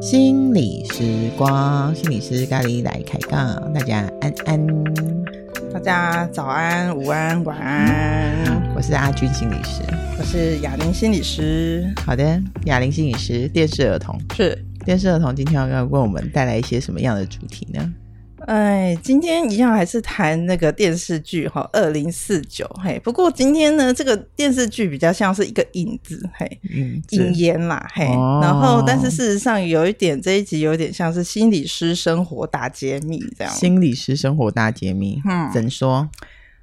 心理时光，心理师咖喱来开杠，大家安安，大家早安、午安、晚安。我是阿军心理师，我是雅玲心理师。好的，雅玲心理师，电视儿童是电视儿童，今天要为我们带来一些什么样的主题呢？哎，今天一样还是谈那个电视剧哈，二零四九嘿。不过今天呢，这个电视剧比较像是一个影子嘿，嗯，引言啦嘿。哦、然后，但是事实上有一点，这一集有点像是心理师生活大揭秘这样。心理师生活大揭秘，嗯，怎说？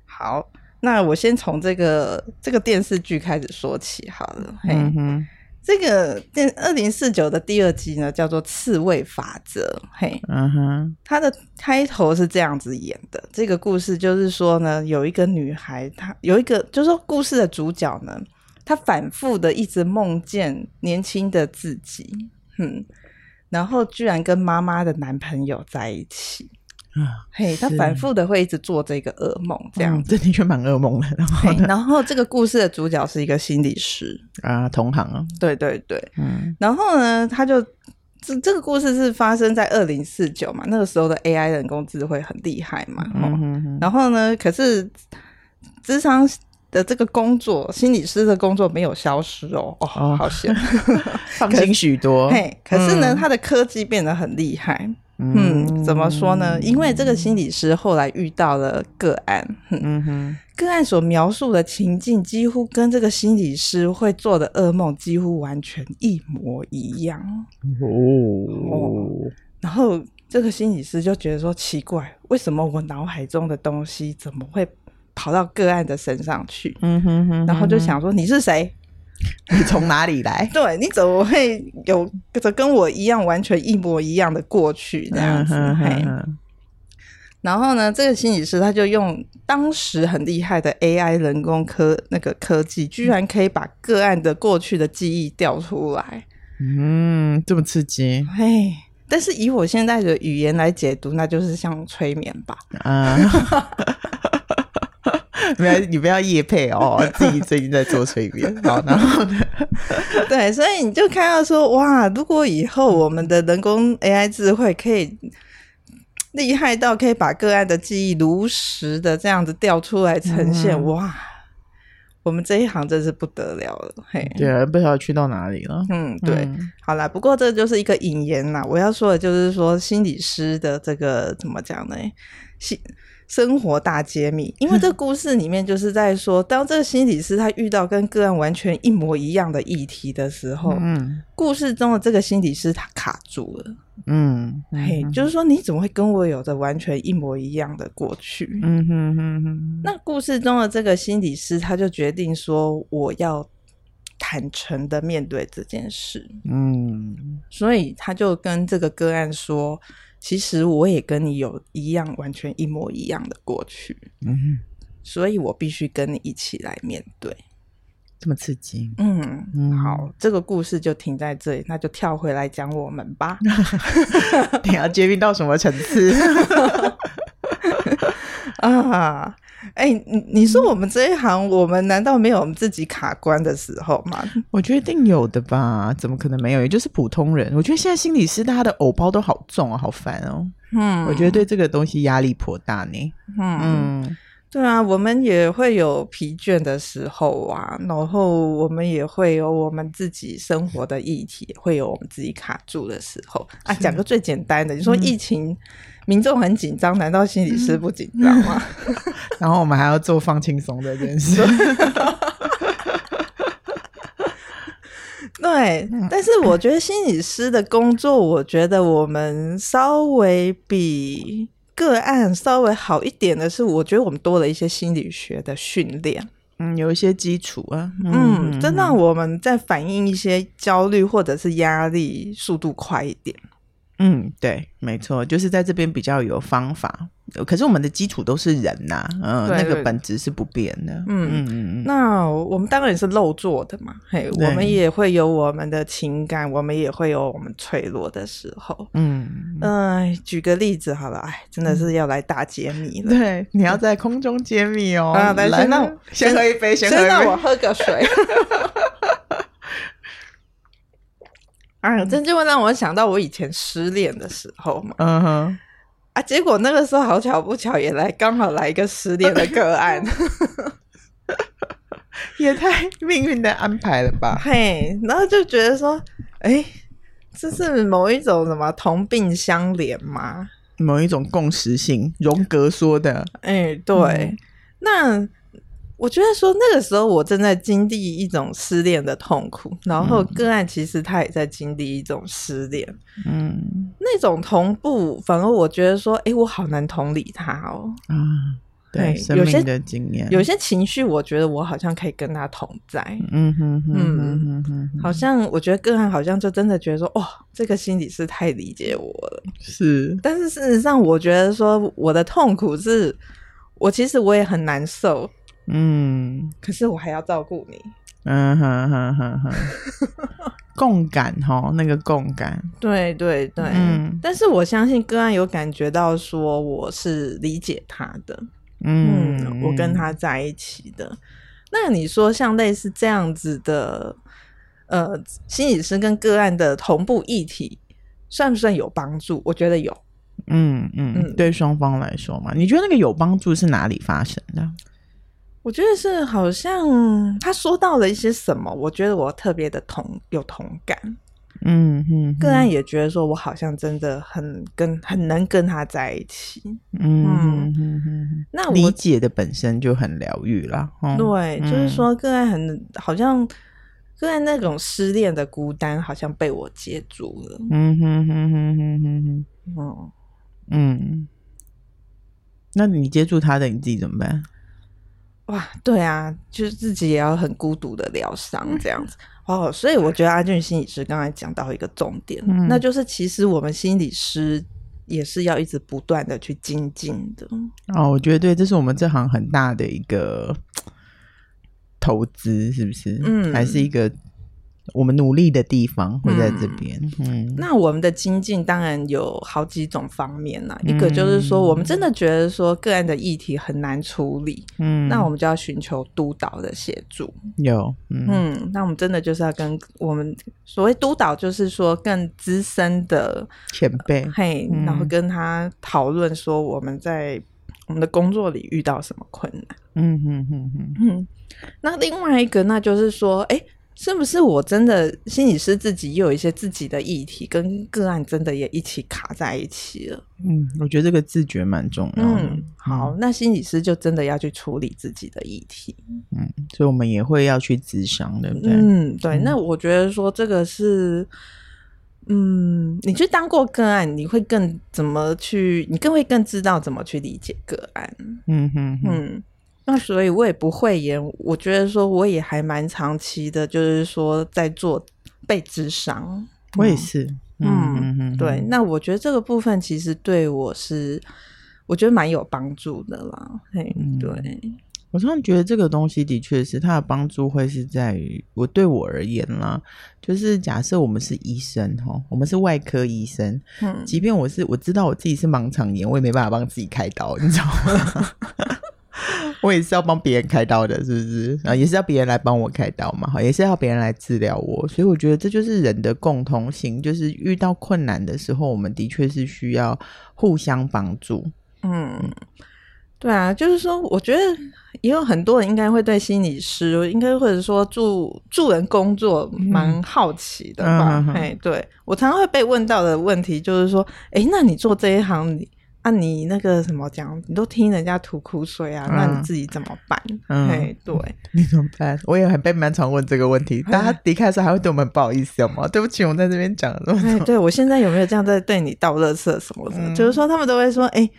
好，那我先从这个这个电视剧开始说起好了。嗯哼。这个电二零四九的第二集呢，叫做《刺猬法则》。嘿，嗯哼，它的开头是这样子演的。这个故事就是说呢，有一个女孩，她有一个，就是说故事的主角呢，她反复的一直梦见年轻的自己，嗯，然后居然跟妈妈的男朋友在一起。嘿，他反复的会一直做这个噩梦，这样，这的确蛮噩梦的。然后，然后这个故事的主角是一个心理师。啊，同行啊，对对对，嗯，然后呢，他就这这个故事是发生在二零四九嘛，那个时候的 AI 人工智慧很厉害嘛，嗯哼哼，然后呢，可是智商的这个工作，心理师的工作没有消失哦，哦，好险，放心许多。嘿，可是呢，他的科技变得很厉害。嗯，怎么说呢？因为这个心理师后来遇到了个案，嗯哼，个案所描述的情境几乎跟这个心理师会做的噩梦几乎完全一模一样哦，哦。然后这个心理师就觉得说奇怪，为什么我脑海中的东西怎么会跑到个案的身上去？嗯哼哼，然后就想说你是谁？你从哪里来？对，你怎么会有着跟我一样完全一模一样的过去这样子？然后呢，这个心理师他就用当时很厉害的 AI 人工科那个科技，居然可以把个案的过去的记忆调出来。嗯，这么刺激。嘿，但是以我现在的语言来解读，那就是像催眠吧。啊。不 要，你不要夜配哦，自己最近在做催眠，好，然后呢？对，所以你就看到说，哇，如果以后我们的人工 AI 智慧可以厉害到可以把个案的记忆如实的这样子调出来呈现，嗯、哇，我们这一行真是不得了了，嘿，对啊，不知道去到哪里了。嗯，对，嗯、好啦，不过这就是一个引言啦，我要说的就是说，心理师的这个怎么讲呢？心生活大揭秘，因为这故事里面就是在说，当这个心理师他遇到跟个案完全一模一样的议题的时候，嗯，故事中的这个心理师他卡住了，嗯，嘿，就是说你怎么会跟我有着完全一模一样的过去？嗯哼哼哼。那故事中的这个心理师他就决定说，我要坦诚的面对这件事，嗯，所以他就跟这个个案说。其实我也跟你有一样完全一模一样的过去，嗯，所以我必须跟你一起来面对，这么刺激，嗯，嗯，好，这个故事就停在这里，那就跳回来讲我们吧。你要揭秘到什么层次 啊？哎、欸，你你说我们这一行，我们难道没有我们自己卡关的时候吗？我觉得一定有的吧，怎么可能没有？也就是普通人。我觉得现在心理师大家的偶包都好重啊，好烦哦。嗯，我觉得对这个东西压力颇大呢。嗯嗯，对啊，我们也会有疲倦的时候啊，然后我们也会有我们自己生活的议题，会有我们自己卡住的时候啊。讲个最简单的，你说疫情。嗯民众很紧张，难道心理师不紧张吗？然后我们还要做放轻松这件事。对，但是我觉得心理师的工作，我觉得我们稍微比个案稍微好一点的是，我觉得我们多了一些心理学的训练，嗯，有一些基础啊，嗯，这让我们在反映一些焦虑或者是压力速度快一点。嗯，对，没错，就是在这边比较有方法，可是我们的基础都是人呐、啊，嗯，那个本质是不变的。嗯嗯嗯。那我们当然也是肉做的嘛，嘿，我们也会有我们的情感，我们也会有我们脆弱的时候。嗯嗯、呃，举个例子好了，哎，真的是要来大揭秘了。对，你要在空中揭秘哦。啊，来，先让我先喝一杯，先喝一杯，让我喝个水。啊，这就会让我想到我以前失恋的时候嘛。嗯哼。啊！结果那个时候好巧不巧，也来刚好来一个失恋的个案，也太命运的安排了吧？嘿，然后就觉得说，哎，这是某一种什么同病相怜吗？某一种共识性，荣格说的。哎，对，嗯、那。我觉得说那个时候我正在经历一种失恋的痛苦，然后个案其实他也在经历一种失恋，嗯，那种同步，反而我觉得说，哎，我好难同理他哦，嗯，对，有些的经验，有些情绪，我觉得我好像可以跟他同在，嗯哼哼嗯。哼哼，好像我觉得个案好像就真的觉得说，哦，这个心理师太理解我了，是，但是事实上，我觉得说我的痛苦是，我其实我也很难受。嗯，可是我还要照顾你。嗯哼哼哼哼，共感哈，那个共感，对对对。嗯，但是我相信个案有感觉到说我是理解他的，嗯，嗯，我跟他在一起的。那你说像类似这样子的，呃，心理师跟个案的同步议题，算不算有帮助？我觉得有。嗯嗯嗯，对双方来说嘛，你觉得那个有帮助是哪里发生的？我觉得是好像他说到了一些什么，我觉得我特别的同有同感，嗯嗯，个案也觉得说我好像真的很跟很能跟他在一起，嗯嗯嗯，那。我理解的本身就很疗愈啦，嗯、对，就是说个案很好像个案那种失恋的孤单，好像被我接住了，嗯哼哼哼哼哼哼，哦，嗯，那你接住他的，你自己怎么办？哇，对啊，就是自己也要很孤独的疗伤这样子哦，所以我觉得阿俊心理师刚才讲到一个重点，嗯，那就是其实我们心理师也是要一直不断的去精进的哦。我觉得对，这是我们这行很大的一个投资，是不是？嗯，还是一个。我们努力的地方会在这边。嗯，嗯，那我们的精进当然有好几种方面啦。嗯、一个就是说，我们真的觉得说个案的议题很难处理，嗯，那我们就要寻求督导的协助。有，嗯，嗯，那我们真的就是要跟我们所谓督导，就是说更资深的前辈，嘿，嗯、然后跟他讨论说我们在我们的工作里遇到什么困难。嗯嗯嗯嗯嗯。那另外一个，那就是说，哎。是不是我真的心理师自己又有一些自己的议题，跟个案真的也一起卡在一起了？嗯，我觉得这个自觉蛮重要的。嗯，好，嗯、那心理师就真的要去处理自己的议题。嗯，所以我们也会要去咨商，对不对？嗯，对。那我觉得说这个是，嗯，你去当过个案，你会更怎么去？你更会更知道怎么去理解个案。嗯哼，哼，嗯。那所以，我也不会演。我觉得说，我也还蛮长期的，就是说在做被智商。我也是，嗯对。那我觉得这个部分其实对我是，我觉得蛮有帮助的啦。嘿，嗯、对。我常常觉得这个东西的确是它的帮助会是在于我对我而言啦，就是假设我们是医生哈，我们是外科医生，嗯，即便我是我知道我自己是盲肠炎，我也没办法帮自己开刀，你知道吗？我也是要帮别人开刀的，是不是？啊，也是要别人来帮我开刀嘛，好，也是要别人来治疗我。所以我觉得这就是人的共通性，就是遇到困难的时候，我们的确是需要互相帮助。嗯，对啊，就是说，我觉得也有很多人应该会对心理师，应该或者说助助人工作蛮好奇的吧？哎、嗯，对，我常常会被问到的问题就是说，哎，那你做这一行，你？那、啊、你那个什么讲，你都听人家吐苦水啊，嗯、那你自己怎么办？嗯，对，你怎么办？我也很被蛮常问这个问题，大家离开的时候还会对我们不好意思有吗？对不起，我在这边讲了。哎，对我现在有没有这样在对你倒垃圾什么的？嗯、就是说他们都会说，哎、欸，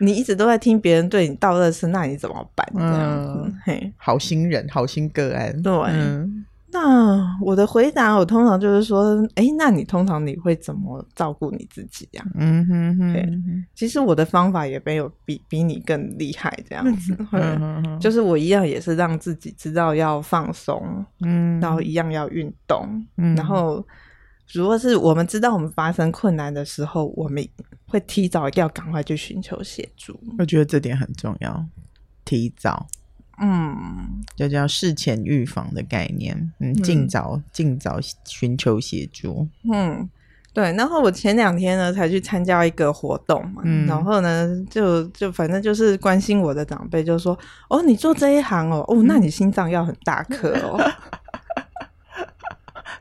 你一直都在听别人对你倒垃圾，那你怎么办？嗯，嘿，好心人，好心个案，对。嗯那我的回答，我通常就是说，哎，那你通常你会怎么照顾你自己呀？嗯哼哼，对，其实我的方法也没有比比你更厉害这样子，嗯哼哼，就是我一样也是让自己知道要放松，嗯，然后一样要运动，嗯，然后如果是我们知道我们发生困难的时候，我们会提早要赶快去寻求协助。我觉得这点很重要，提早。嗯，就叫事前预防的概念，嗯，尽早尽早寻求协助。嗯，对。然后我前两天呢才去参加一个活动嘛，嗯、然后呢就就反正就是关心我的长辈就说：“哦，你做这一行哦，哦，那你心脏要很大颗哦。嗯 ”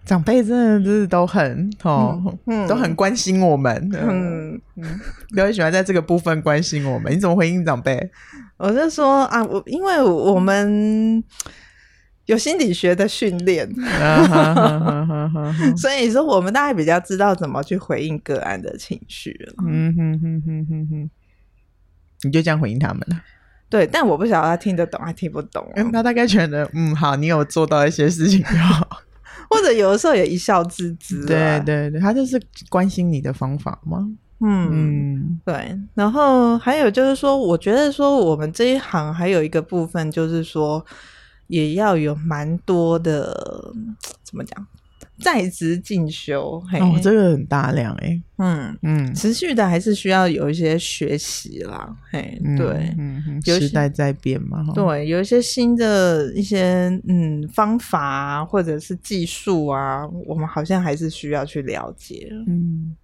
长辈真的就是都很哦，嗯、都很关心我们。嗯嗯，比较喜欢在这个部分关心我们。你怎么回应长辈？我就说啊，我因为我们有心理学的训练，所以说我们大概比较知道怎么去回应个案的情绪了。嗯哼哼哼哼哼，你就这样回应他们了？对，但我不晓得他听得懂还听不懂。嗯，他大概觉得嗯好，你有做到一些事情就好，或者有的时候也一笑置之。对对对，他就是关心你的方法吗？嗯嗯，对，然后还有就是说，我觉得说我们这一行还有一个部分，就是说也要有蛮多的怎么讲，在职进修。嘿哦，这个很大量哎，嗯嗯，持续的还是需要有一些学习啦。嘿，对，时代在变嘛，对，有一些新的一些嗯方法啊，或者是技术啊，我们好像还是需要去了解。嗯。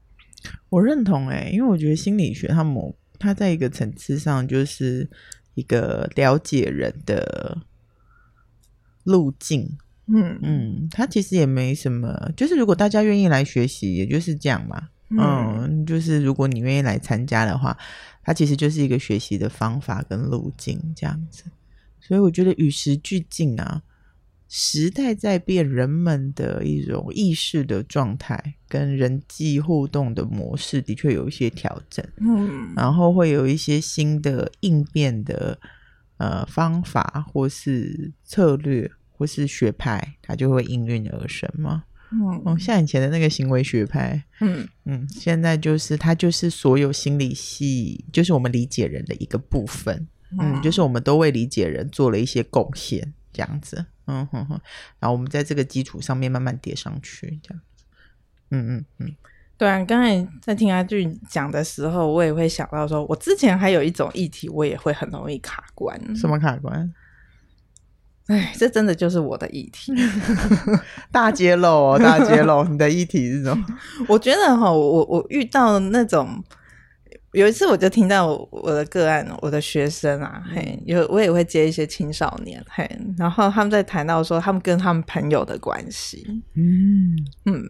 我认同哎、欸，因为我觉得心理学它某它在一个层次上就是一个了解人的路径，嗯嗯，它其实也没什么，就是如果大家愿意来学习，也就是这样嘛，嗯，嗯，就是如果你愿意来参加的话，它其实就是一个学习的方法跟路径这样子，所以我觉得与时俱进啊。时代在变，人们的一种意识的状态跟人际互动的模式的确有一些调整，嗯，然后会有一些新的应变的呃方法，或是策略，或是学派，它就会应运而生嘛，嗯，像以前的那个行为学派，嗯。嗯，现在就是它就是所有心理系，就是我们理解人的一个部分，嗯，就是我们都为理解人做了一些贡献，这样子。嗯哼哼，然后我们在这个基础上面慢慢叠上去，这样子。嗯嗯嗯，对啊，刚才在听阿俊讲的时候，我也会想到说，我之前还有一种议题，我也会很容易卡关。什么卡关？哎，这真的就是我的议题，大揭露哦，大揭露！你的议题是什么？我觉得哈，我我遇到那种。有一次，我就听到我的个案，我的学生啊，嘿，有我也会接一些青少年，嘿，然后他们在谈到说他们跟他们朋友的关系，嗯。嗯，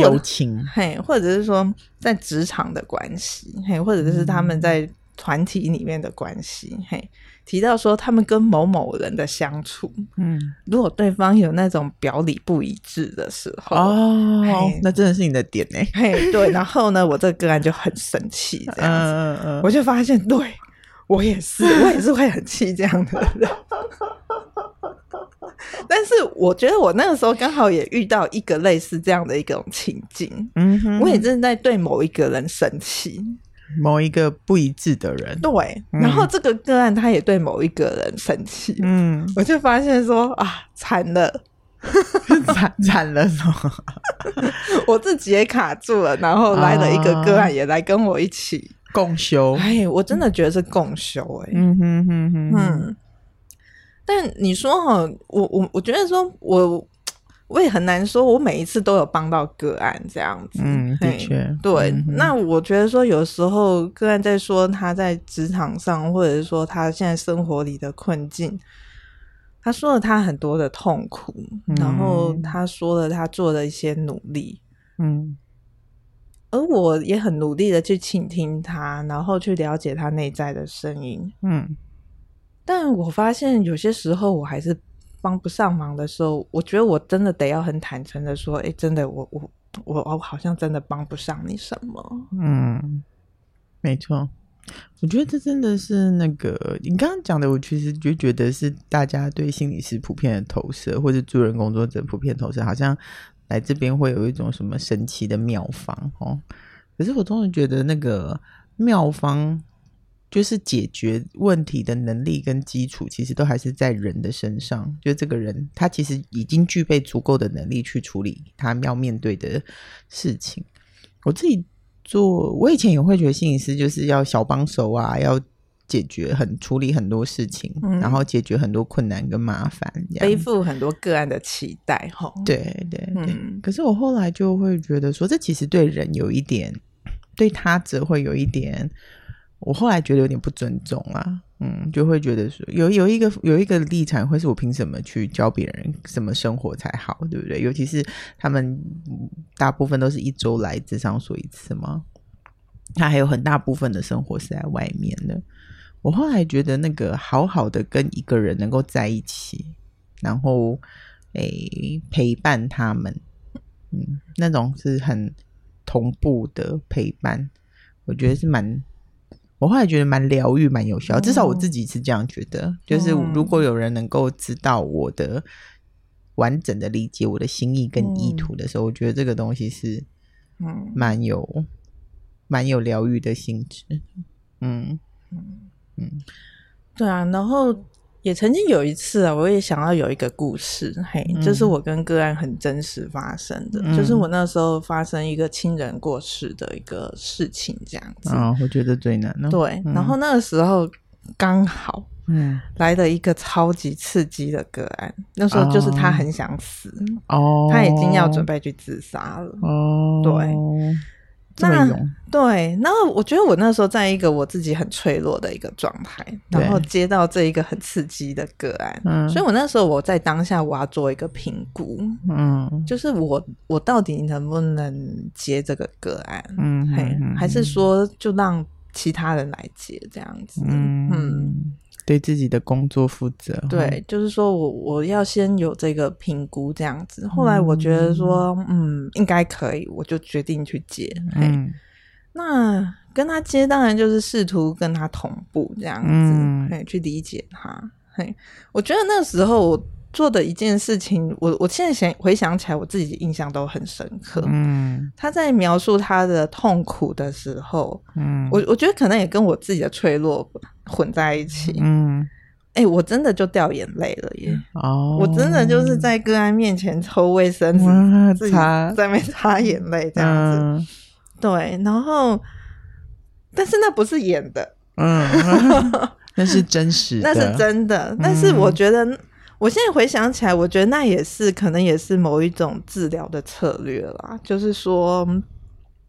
友情，嘿，或者是说在职场的关系，嘿，或者是他们在团体里面的关系，嘿。提到说他们跟某某人的相处，嗯，如果对方有那种表里不一致的时候，哦，那真的是你的点呢？嘿，对，然后呢，我这个个案就很生气，这样子，嗯嗯，我就发现，对我也是，我也是会很气这样的人。但是我觉得我那个时候刚好也遇到一个类似这样的一种情境，嗯哼，我也正在对某一个人生气。某一个不一致的人，对，然后这个个案他也对某一个人生气，嗯，我就发现说啊，惨了，惨惨了，我自己也卡住了，然后来了一个个案也来跟我一起。共修，哎，我真的觉得是共修，哎，嗯哼哼哼，嗯，但你说哈，我我我觉得说我。我也很难说，我每一次都有帮到个案这样子。嗯，的确，对。嗯、那我觉得说，有时候个案在说他在职场上，或者是说他现在生活里的困境，他说了他很多的痛苦，嗯、然后他说了他做的一些努力，嗯。而我也很努力的去倾听他，然后去了解他内在的声音，嗯。但我发现有些时候我还是。帮不上忙的时候，我觉得我真的得要很坦诚的说，哎，真的，我我我我好像真的帮不上你什么。嗯，没错，我觉得这真的是那个你刚刚讲的，我其实就觉得是大家对心理师普遍的投射，或者助人工作者普遍投射，好像来这边会有一种什么神奇的妙方哦。可是我总是觉得那个妙方，就是解决问题的能力跟基础，其实都还是在人的身上。就这个人，他其实已经具备足够的能力去处理他要面对的事情。我自己。做我以前也会觉得心理师就是要小帮手啊，要解决很处理很多事情，嗯、然后解决很多困难跟麻烦，背负很多个案的期待哈。对对对，嗯、可是我后来就会觉得说，这其实对人有一点，对他者会有一点，我后来觉得有点不尊重啊。嗯，就会觉得说有有一个有一个立场，会是我凭什么去教别人什么生活才好，对不对？尤其是他们大部分都是一周来咨商所一次嘛，他还有很大部分的生活是在外面的。我后来觉得，那个好好的跟一个人能够在一起，然后诶陪伴他们，嗯，那种是很同步的陪伴，我觉得是蛮。我后来觉得蛮疗愈、蛮有效，至少我自己是这样觉得。嗯、就是如果有人能够知道我的完整的理解我的心意跟意图的时候，嗯、我觉得这个东西是嗯蛮有蛮有疗愈的性质。嗯嗯嗯，对啊，然后。也曾经有一次啊，我也想要有一个故事，嘿，这、就是我跟个案很真实发生的，嗯、就是我那时候发生一个亲人过世的一个事情，这样子。啊、哦，我觉得最难了。对，嗯、然后那个时候刚好，嗯，来了一个超级刺激的个案，嗯、那时候就是他很想死，哦，他已经要准备去自杀了，哦，对。那对，然后我觉得我那时候在一个我自己很脆弱的一个状态，然后接到这一个很刺激的个案，嗯，所以我那时候我在当下我要做一个评估，嗯，就是我我到底能不能接这个个案，嗯，嘿，还是说就让其他人来接这样子，嗯。嗯对自己的工作负责。对，就是说我我要先有这个评估这样子。后来我觉得说，嗯，嗯，应该可以，我就决定去接。嗯，那跟他接，当然就是试图跟他同步这样子，嗯，嘿，去理解他。嘿，我觉得那时候我。做的一件事情，我我现在想回想起来，我自己印象都很深刻。嗯，他在描述他的痛苦的时候，嗯，我我觉得可能也跟我自己的脆弱混在一起。嗯，哎、欸，我真的就掉眼泪了耶！哦，我真的就是在个案面前抽卫生纸，自己在那擦眼泪这样子。嗯、对，然后，但是那不是演的，嗯，那是真实的，那是真的。但是我觉得。我现在回想起来，我觉得那也是可能也是某一种治疗的策略啦，就是说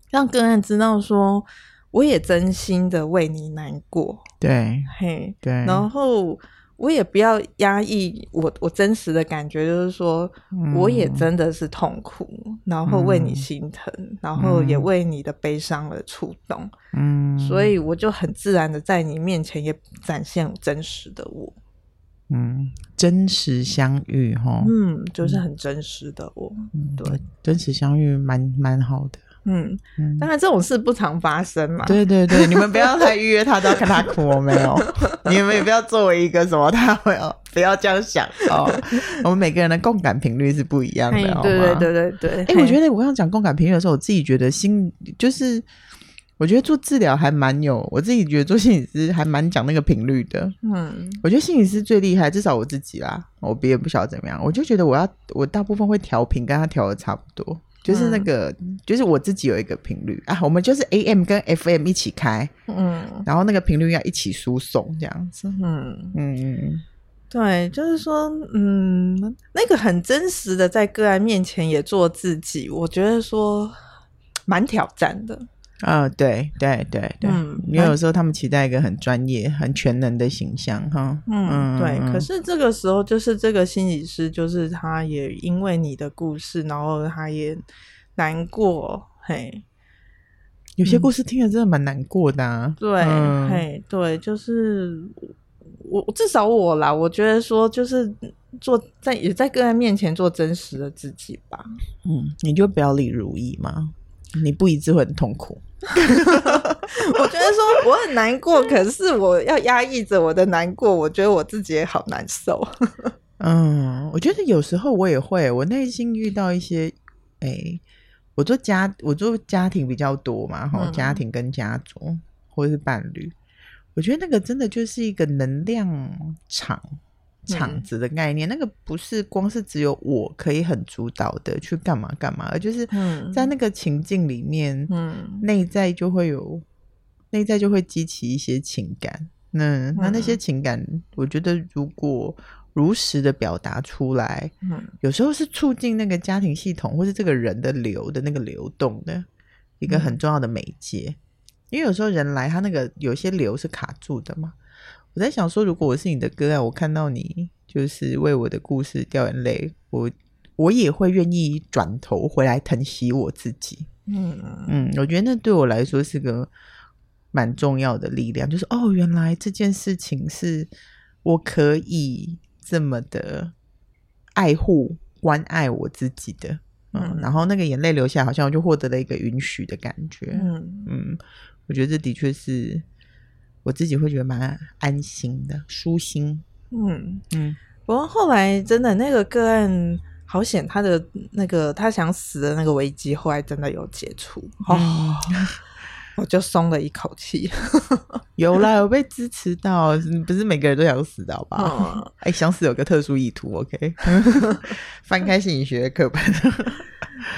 让个案知道说，我也真心的为你难过，对，嘿，对，然后我也不要压抑我我真实的感觉，就是说我也真的是痛苦，嗯、然后为你心疼，嗯、然后也为你的悲伤而触动，嗯，所以我就很自然的在你面前也展现真实的我。嗯，真实相遇哈，嗯，就是很真实的我，嗯、对，真实相遇蛮蛮好的，嗯嗯，当然这种事不常发生嘛，对对对，你们不要太预约他，都要看他哭我没有，你们也不要作为一个什么，他会哦，不要这样想哦，我们每个人的共感频率是不一样的，对对对对对，哎、欸，我觉得我刚刚讲共感频率的时候，我自己觉得心就是。我觉得做治疗还蛮有，我自己觉得做心理师还蛮讲那个频率的。嗯，我觉得心理师最厉害，至少我自己啦，我别人不晓得怎么样。我就觉得我要，我大部分会调频，跟他调的差不多，就是那个，嗯、就是我自己有一个频率啊。我们就是 AM 跟 FM 一起开，嗯，然后那个频率要一起输送这样子。嗯嗯嗯，对，就是说，嗯，那个很真实的在个案面前也做自己，我觉得说蛮挑战的。啊、哦，对对对对，嗯，因为有时候他们期待一个很专业、很全能的形象，哈，嗯，嗯对。可是这个时候，就是这个心理师，就是他也因为你的故事，然后他也难过，嘿。有些故事听了真的蛮难过的，啊，对，嗯、嘿，对，就是我至少我啦，我觉得说就是做在也在个人面前做真实的自己吧，嗯，你就表里如一嘛，你不一致会很痛苦。我觉得说我很难过，可是我要压抑着我的难过，我觉得我自己也好难受。嗯，我觉得有时候我也会，我内心遇到一些，哎、欸，我做家我做家庭比较多嘛，哈、嗯，家庭跟家族或者是伴侣，我觉得那个真的就是一个能量场。场子的概念，嗯，那个不是光是只有我可以很主导的去干嘛干嘛，而就是在那个情境里面，嗯，内在就会有内在就会激起一些情感。那那那些情感，我觉得如果如实的表达出来，嗯，有时候是促进那个家庭系统或是这个人的流的那个流动的一个很重要的媒介。因为有时候人来，他那个有些流是卡住的嘛。我在想说，如果我是你的个案，我看到你就是为我的故事掉眼泪，我我也会愿意转头回来疼惜我自己。嗯嗯，我觉得那对我来说是个蛮重要的力量，就是哦，原来这件事情是我可以这么的爱护、关爱我自己的。嗯，嗯，然后那个眼泪流下，好像我就获得了一个允许的感觉。嗯嗯，我觉得这的确是。我自己会觉得蛮安心的，舒心。嗯嗯。不过后来真的那个个案好险，他的那个他想死的那个危机，后来真的有解除哦，嗯、我就松了一口气。有啦，有被支持到，不是每个人都想死的好吧？哎、嗯欸，想死有个特殊意图，OK？翻开心理学的课本。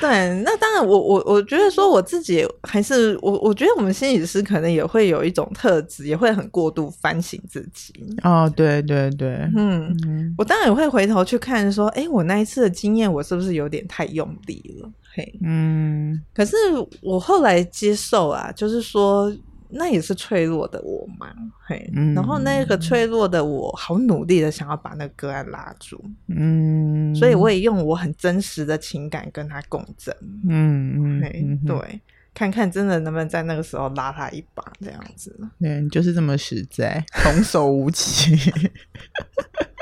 对，那当然我，我我我觉得说我自己还是我，我觉得我们心理师可能也会有一种特质，也会很过度反省自己。哦，对对对，嗯，嗯我当然也会回头去看说，哎，我那一次的经验，我是不是有点太用力了？嘿，嗯，可是我后来接受啊，就是说。那也是脆弱的我嘛，嘿，嗯、然后那个脆弱的我，好努力的想要把那个个案拉住，嗯，所以我也用我很真实的情感跟他共振，嗯嗯，嘿嗯对，嗯、看看真的能不能在那个时候拉他一把，这样子，对，你就是这么实在，童叟无欺。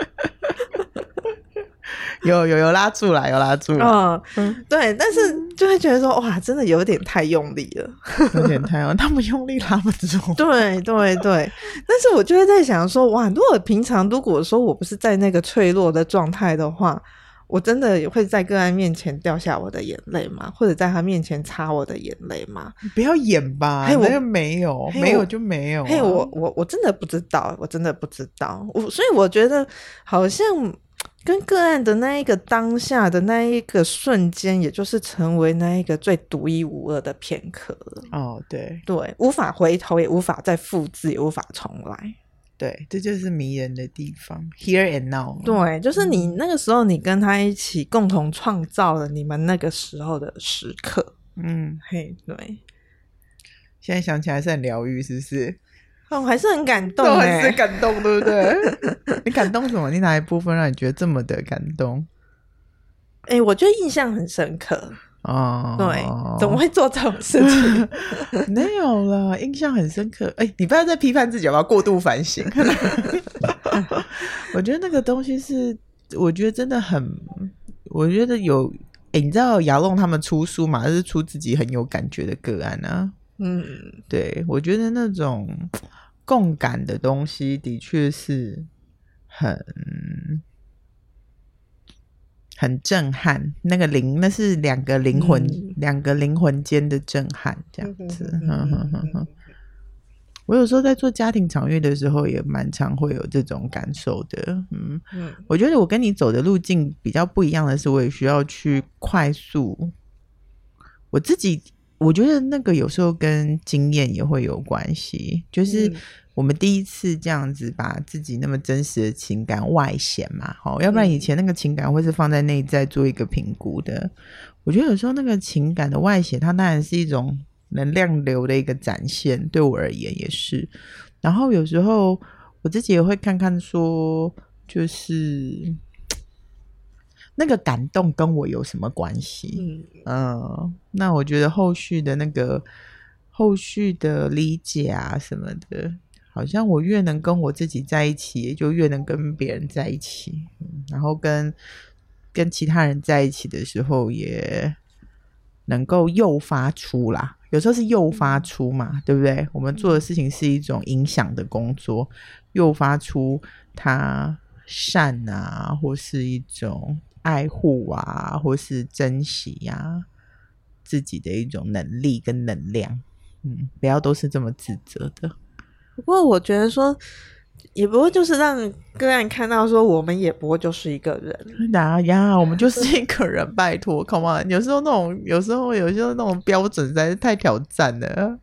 有有有拉住了，有拉住了。嗯，对，但是就会觉得说，哇，真的有点太用力了，有点太用，他们用力拉不住。对对对，但是我就会在想说，哇，如果平常如果说我不是在那个脆弱的状态的话，我真的会在个案面前掉下我的眼泪吗？或者在他面前擦我的眼泪吗？不要演吧，嘿，我又没有，没有就没有。嘿，我我我真的不知道，我真的不知道。我所以我觉得好像。跟个案的那一个当下的那一个瞬间，也就是成为那一个最独一无二的片刻了。哦，对对，无法回头，也无法再复制，也无法重来。对，这就是迷人的地方，here and now。对，就是你那个时候，你跟他一起共同创造了你们那个时候的时刻。嗯，嘿，对。现在想起来是很疗愈，是不是？哦，还是很感动，还是感动，对不对？你感动什么？你哪一部分让你觉得这么的感动？哎、欸，我觉得印象很深刻哦。对，怎么会做这种事情？没有了，印象很深刻。哎、欸，你不要再批判自己，我要过度反省。我觉得那个东西是，我觉得真的很，我觉得有。你知道亚龙他们出书嘛？就是出自己很有感觉的个案啊。嗯，对，我觉得那种。共感的东西的确是很很震撼，那个灵那是两个灵魂，嗯、两个灵魂间的震撼，这样子。我有时候在做家庭场域的时候，也蛮常会有这种感受的。嗯嗯，我觉得我跟你走的路径比较不一样的是，我也需要去快速我自己。我觉得那个有时候跟经验也会有关系，就是我们第一次这样子把自己那么真实的情感外显嘛，好，要不然以前那个情感会是放在内在做一个评估的。我觉得有时候那个情感的外显，它当然是一种能量流的一个展现，对我而言也是。然后有时候我自己也会看看说，就是。那个感动跟我有什么关系？嗯，嗯，那我觉得后续的那个后续的理解啊什么的，好像我越能跟我自己在一起，就越能跟别人在一起。嗯，然后跟跟其他人在一起的时候，也能够诱发出啦，有时候是诱发出嘛，对不对？我们做的事情是一种影响的工作，诱发出他善啊，或是一种爱护啊，或是珍惜呀、啊，自己的一种能力跟能量。嗯，不要都是这么自责的。不过我觉得说。也不会就是让个案看到说，我们也不过就是一个人。哪呀，我们就是一个人，拜托，Come on！有时候那种，有时候有时候那种标准实在是太挑战了。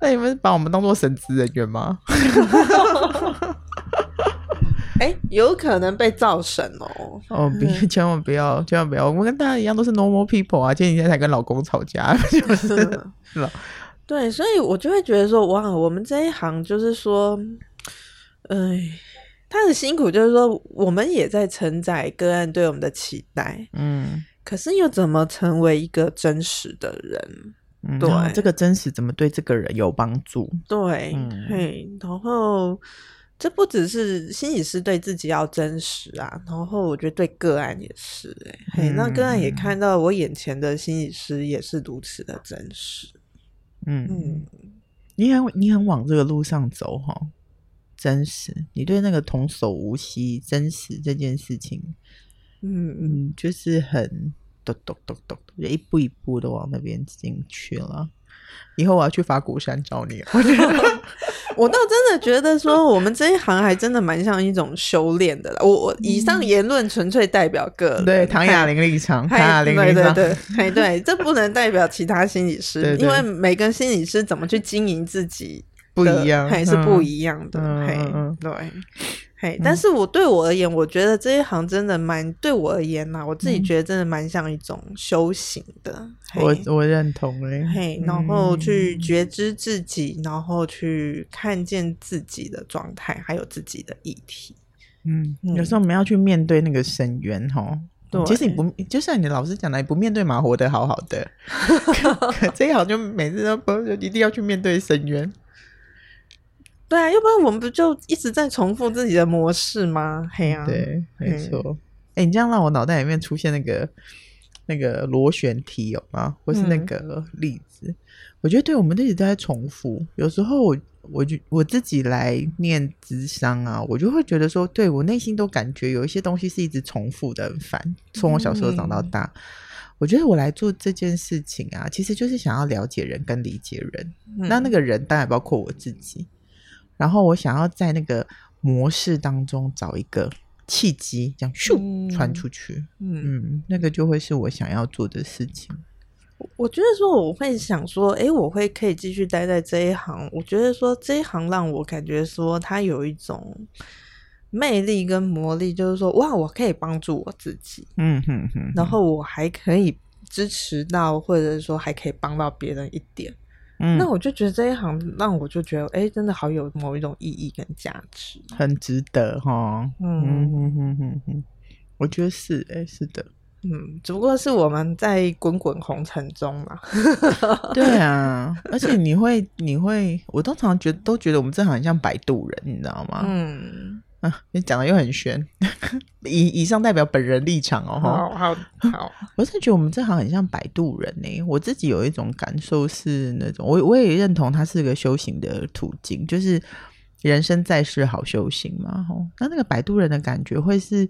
那你们把我们当做神职人员吗？哎、欸，有可能被造神哦。哦，别，千万不要，千万不要！我们跟大家一样都是 normal people 啊。前几天才跟老公吵架，就是是吧？对，所以我就会觉得说，哇，我们这一行就是说。哎，他的辛苦就是说，我们也在承载个案对我们的期待，嗯，可是又怎么成为一个真实的人？嗯、对，这个真实怎么对这个人有帮助？对，嗯、嘿，然后这不只是心理师对自己要真实啊，然后我觉得对个案也是、欸，哎、嗯，嘿，那个案也看到我眼前的心理师也是如此的真实，嗯嗯，你很你很往这个路上走哈。真实，你对那个童叟无欺真实这件事情，嗯嗯，就是很咚咚咚咚，一步一步的往那边进去了。以后我要去法鼓山找你。我倒真的觉得说，我们这一行还真的蛮像一种修炼的了。我我以上言论纯粹代表个人，对唐雅玲立场，唐雅玲立场，对对对，这不能代表其他心理师，对对对，因为每个心理师怎么去经营自己。不一样，还是不一样的，嗯、嘿，嗯、对，嘿，但是我对我而言，我觉得这一行真的蛮，对我而言呐、啊，我自己觉得真的蛮像一种修行的。嗯、我我认同嘞，嘿，然后去觉知自己，嗯、然后去看见自己的状态，还有自己的议题。嗯，有时候我们要去面对那个深渊，哈。对，其实你不，就像你老师讲的，你不面对嘛，活得好好的。可这一行就每次都不就一定要去面对深渊。对啊，要不然我们不就一直在重复自己的模式吗？嘿呀、啊，对，没错。哎、欸，你这样让我脑袋里面出现那个那个螺旋体有吗？或是那个例子？嗯、我觉得，对，我们一直都在重复。有时候我，我就我自己来念智商啊，我就会觉得说，对我内心都感觉有一些东西是一直重复的，很烦。从我小时候长到大，嗯、我觉得我来做这件事情啊，其实就是想要了解人跟理解人。嗯、那那个人当然包括我自己。然后我想要在那个模式当中找一个契机，这样咻传出去，嗯，嗯，那个就会是我想要做的事情。我觉得说我会想说，诶，我会可以继续待在这一行。我觉得说这一行让我感觉说它有一种魅力跟魔力，就是说哇，我可以帮助我自己，嗯哼哼，然后我还可以支持到，或者是说还可以帮到别人一点。嗯、那我就觉得这一行让我就觉得，哎、欸，真的好有某一种意义跟价值，很值得哈。嗯嗯嗯嗯嗯，我觉得是，哎、欸，是的，嗯，只不过是我们在滚滚红尘中嘛。对啊，而且你会，你会，我通常觉得都觉得我们这行很像摆渡人，你知道吗？嗯。啊，你讲的又很玄，以以上代表本人立场哦。好好好，我是觉得我们这行很像摆渡人呢。我自己有一种感受是那种，我我也认同它是个修行的途径，就是人生在世好修行嘛。吼，那那个摆渡人的感觉会是，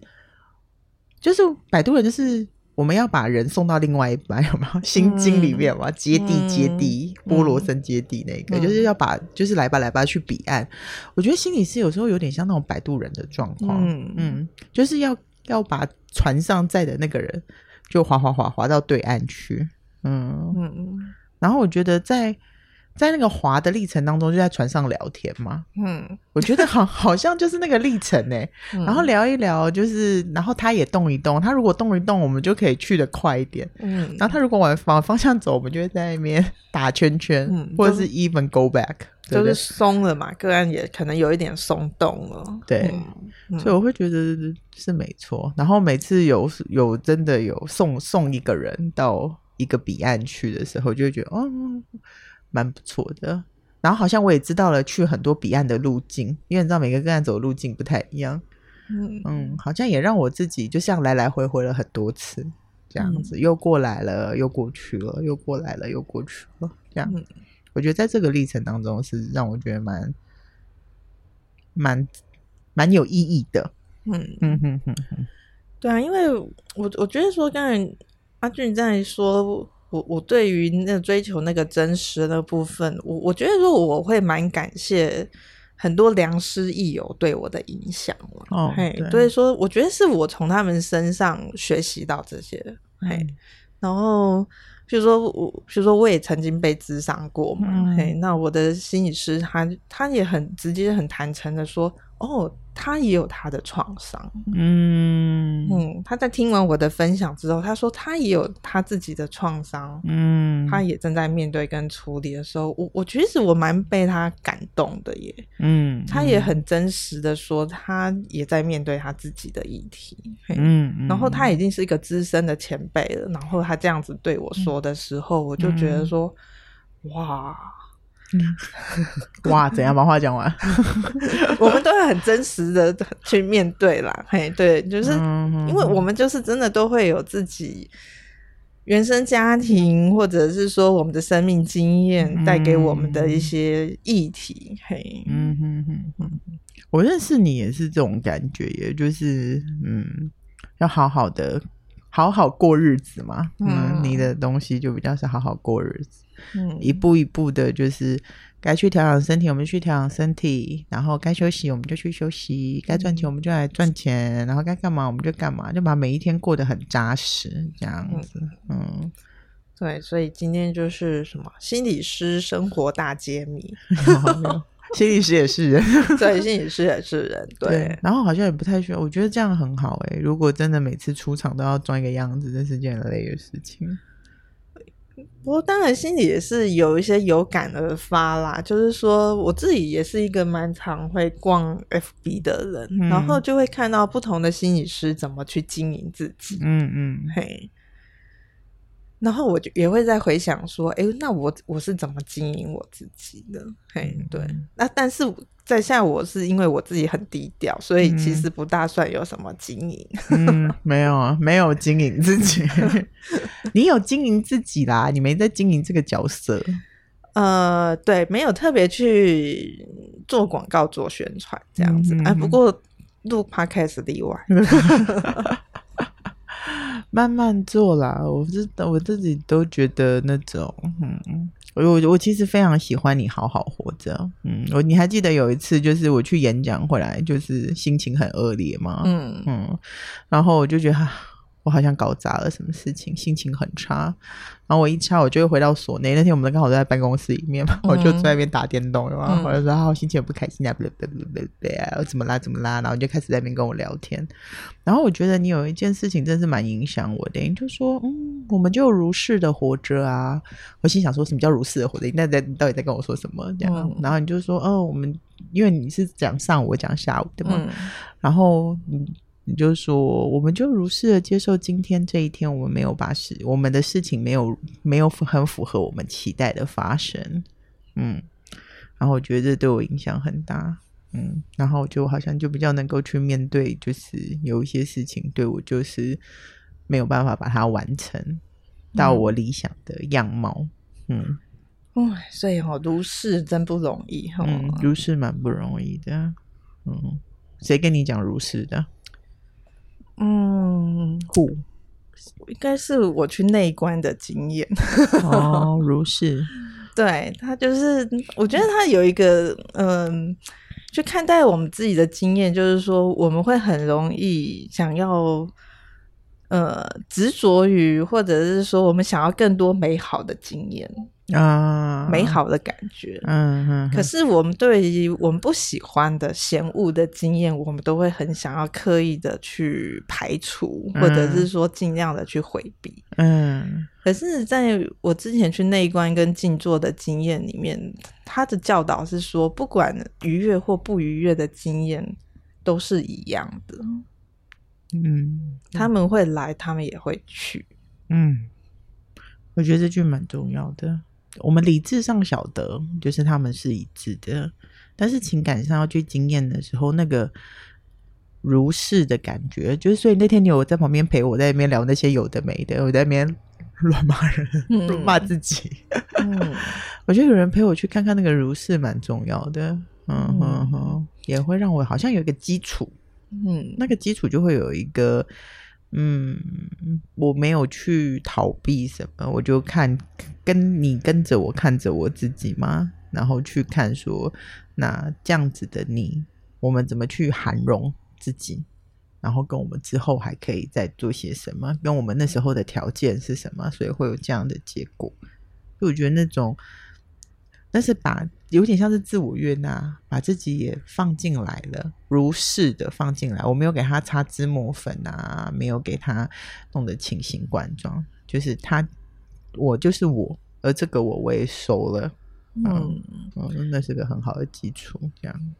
就是摆渡人就是。我们要把人送到另外一半，有没有？心经里面嘛，接地接地，波罗僧接地那个，嗯、就是要把，就是来吧来吧去彼岸。我觉得心理师有时候有点像那种摆渡人的状况，嗯嗯，就是要要把船上载的那个人就划划划划到对岸去，嗯嗯，然后我觉得在。在那个滑的历程当中，就在船上聊天嘛。嗯，我觉得好 好像就是那个历程呢。嗯、然后聊一聊，就是然后他也动一动。他如果动一动，我们就可以去的快一点。嗯，然后他如果往往方向走，我们就会在那边打圈圈，嗯、或者是 even go back，就是松了嘛。个案也可能有一点松动了。对，嗯、所以我会觉得是没错。然后每次有有真的有送送一个人到一个彼岸去的时候，就会觉得哦。蛮不错的，然后好像我也知道了去很多彼岸的路径，因为你知道每个个案走的路径不太一样，嗯嗯，好像也让我自己就像来来回回了很多次这样子，嗯、又过来了，又过去了，又过来了，又过去了。这样，嗯、我觉得在这个历程当中是让我觉得蛮蛮蛮有意义的。嗯嗯哼哼哼，对啊，因为我我觉得说刚才阿俊在说。我我对于那追求那个真实的部分，我我觉得说我会蛮感谢很多良师益友对我的影响哦，嘿，所以说我觉得是我从他们身上学习到这些，嗯、嘿，然后比如说我，比如说我也曾经被咨商过嘛，嗯、嘿，那我的心理师他他也很直接、很坦诚的说，哦。他也有他的创伤，嗯。嗯，他在听完我的分享之后，他说他也有他自己的创伤，嗯，他也正在面对跟处理的时候，我我其实我蛮被他感动的耶，嗯，他也很真实的说，他也在面对他自己的议题，嗯，然后他已经是一个资深的前辈了，然后他这样子对我说的时候，我就觉得说，哇。哇，怎样把话讲完？我们都会很真实的去面对啦，嘿，对，就是因为我们就是真的都会有自己原生家庭，或者是说我们的生命经验带给我们的一些议题，嘿，嗯哼哼哼，我认识你也是这种感觉，也就是嗯，要好好的好好过日子嘛，嗯，你的东西就比较是好好过日子。嗯，一步一步的，就是该去调养身体，我们去调养身体；然后该休息，我们就去休息；该赚钱，我们就来赚钱；然后该干嘛，我们就干嘛，就把每一天过得很扎实，这样子。嗯，嗯对，所以今天就是什么心理师生活大揭秘，心理师也是人，对，心理师也是人，对。对然后好像也不太需要，我觉得这样很好哎、欸。如果真的每次出场都要装一个样子，这是件很累的事情。不过当然心里也是有一些有感而发啦，就是说我自己也是一个蛮常会逛 FB 的人，嗯、然后就会看到不同的心理师怎么去经营自己，嗯嗯，嘿。然后我就也会在回想说，哎，那我我是怎么经营我自己的？嘿，对。那但是在下我是因为我自己很低调，所以其实不大算有什么经营。嗯，没有啊，没有经营自己。你有经营自己啦，你没在经营这个角色。呃，对，没有特别去做广告、做宣传这样子。哎、嗯，不过录 Podcast 例外。慢慢做啦，我知道我自己都觉得那种，嗯，我我我其实非常喜欢你好好活着，嗯，我你还记得有一次就是我去演讲回来，就是心情很恶劣嘛，嗯嗯，然后我就觉得。我好像搞砸了什么事情，心情很差。然后我一差，我就会回到所内。那天我们刚好都在办公室里面嘛，嗯、我就在那边打电动，然后我就说：“好，心情也不开心啊，不不不不不啊，怎么啦怎么啦？”然后就开始在那边跟我聊天。然后我觉得你有一件事情真是蛮影响我的，你就说：“嗯，我们就如是的活着啊。”我心想说：“什么叫如是的活着？你那在你到底在跟我说什么？”这样。嗯、然后你就说：“哦，我们因为你是讲上午，我讲下午的嘛。嗯”然后嗯。你就说，我们就如是的接受今天这一天，我们没有把事，我们的事情没有没有很符合我们期待的发生，嗯，然后我觉得这对我影响很大，嗯，然后就好像就比较能够去面对，就是有一些事情对我就是没有办法把它完成到我理想的样貌，嗯，嗯，所以哦，如是真不容易，嗯，如是蛮不容易的，嗯，谁跟你讲如是的？嗯，虎应该是我去内观的经验。哦，如是，对他就是，我觉得他有一个嗯，去看待我们自己的经验，就是说我们会很容易想要呃执着于，或者是说我们想要更多美好的经验。啊，美好的感觉，嗯嗯。可是我们对于我们不喜欢的、嫌恶的经验，我们都会很想要刻意的去排除，或者是说尽量的去回避。嗯。可是在我之前去内观跟静坐的经验里面，他的教导是说，不管愉悦或不愉悦的经验都是一样的。嗯，他们会来，他们也会去。嗯，我觉得这句蛮重要的。我们理智上晓得，就是他们是一致的，但是情感上要去经验的时候，那个如是的感觉。就是所以那天你有在旁边陪我，在那边聊那些有的没的，我在那边乱骂人，乱骂、嗯、自己。嗯，我觉得有人陪我去看看那个如是蛮重要的。嗯哼哼，也会让我好像有一个基础。嗯，那个基础就会有一个。嗯，我没有去逃避什么，我就看跟你跟着我看着我自己嘛，然后去看说，那这样子的你，我们怎么去涵容自己，然后跟我们之后还可以再做些什么，跟我们那时候的条件是什么，所以会有这样的结果。就我觉得那种。但是把有点像是自我悦纳，把自己也放进来了，如是的放进来。我没有给他擦脂抹粉啊，没有给他弄得清新冠装，就是他，我就是我，而这个我我也收了。嗯，嗯，那是个很好的基础。这样，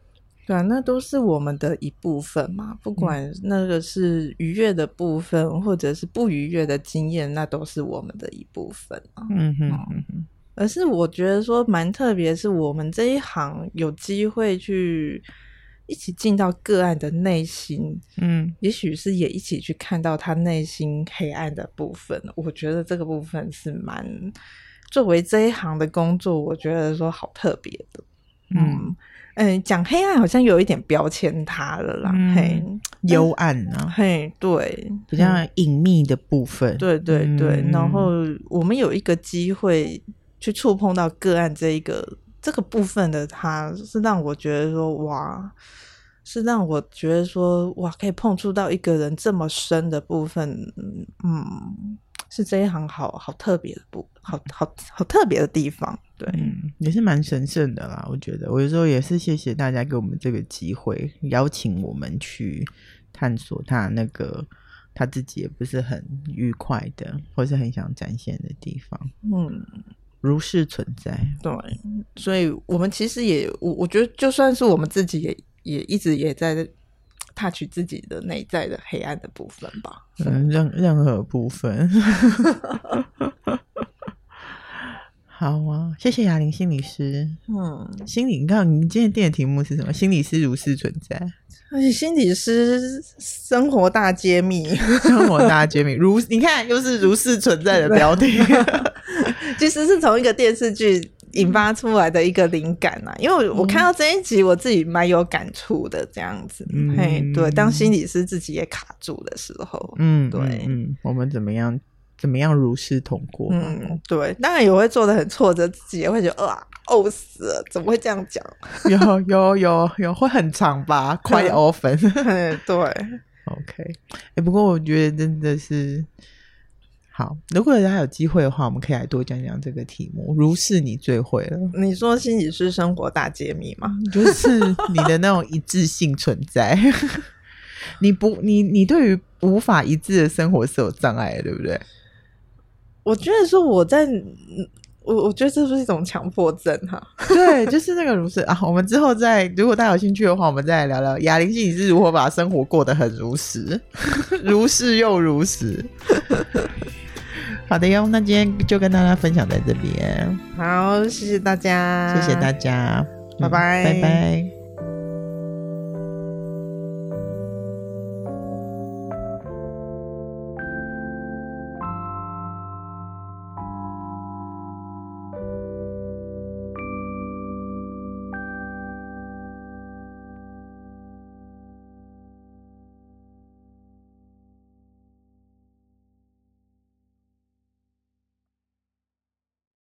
对啊，那都是我们的一部分嘛。不管那个是愉悦的部分，嗯、或者是不愉悦的经验，那都是我们的一部分啊。嗯哼嗯哼。而是我觉得说蛮特别，是我们这一行有机会去一起进到个案的内心，嗯，也许是也一起去看到他内心黑暗的部分。我觉得这个部分是蛮作为这一行的工作，我觉得说好特别的。嗯嗯，讲黑暗好像有一点标签他了啦，嗯、嘿，幽暗啊，嘿，对，比较隐秘的部分，对对对。嗯、然后我们有一个机会。去触碰到个案这一个这个部分的他，是让我觉得说哇，是让我觉得说哇，可以碰触到一个人这么深的部分，嗯，是这一行好好特别的部，好好好特别的地方，对，嗯，也是蛮神圣的啦。我觉得，我有时候也是谢谢大家给我们这个机会，邀请我们去探索他那个他自己也不是很愉快的，或是很想展现的地方，嗯。如是存在，对，所以我们其实也，我我觉得就算是我们自己也也一直也在 touch 自己的内在的黑暗的部分吧，嗯，任任何部分。好啊，谢谢雅玲心理师。嗯，心理，你看你今天定的题目是什么？心理师如是存在。而且心理师生活大揭秘，生活大揭秘，如你看又是如是存在的标题，其实是从一个电视剧引发出来的一个灵感啊。因为我看到这一集，我自己蛮有感触的，这样子。嗯，嘿，对，当心理师自己也卡住的时候，嗯，对，嗯，我们怎么样？怎么样如是通过？嗯，对，当然也会做的很挫折，自己也会觉得啊，呕死了，怎么会这样讲？有有有有，会很长吧？Quite often。对，OK。哎，不过我觉得真的是好。如果大家有机会的话，我们可以来多讲讲这个题目。如是你最会了。你说心理师生活大揭秘吗？就是你的那种一致性存在。你不，你你对于无法一致的生活是有障碍的，对不对？我觉得说我在，我我觉得这是一种强迫症哈。对，就是那个如是啊。我们之后再，如果大家有兴趣的话，我们再来聊聊哑铃心理是如何把生活过得很如实，如是又如实。好的哟，那今天就跟大家分享在这边。好，谢谢大家，谢谢大家，拜拜，拜拜。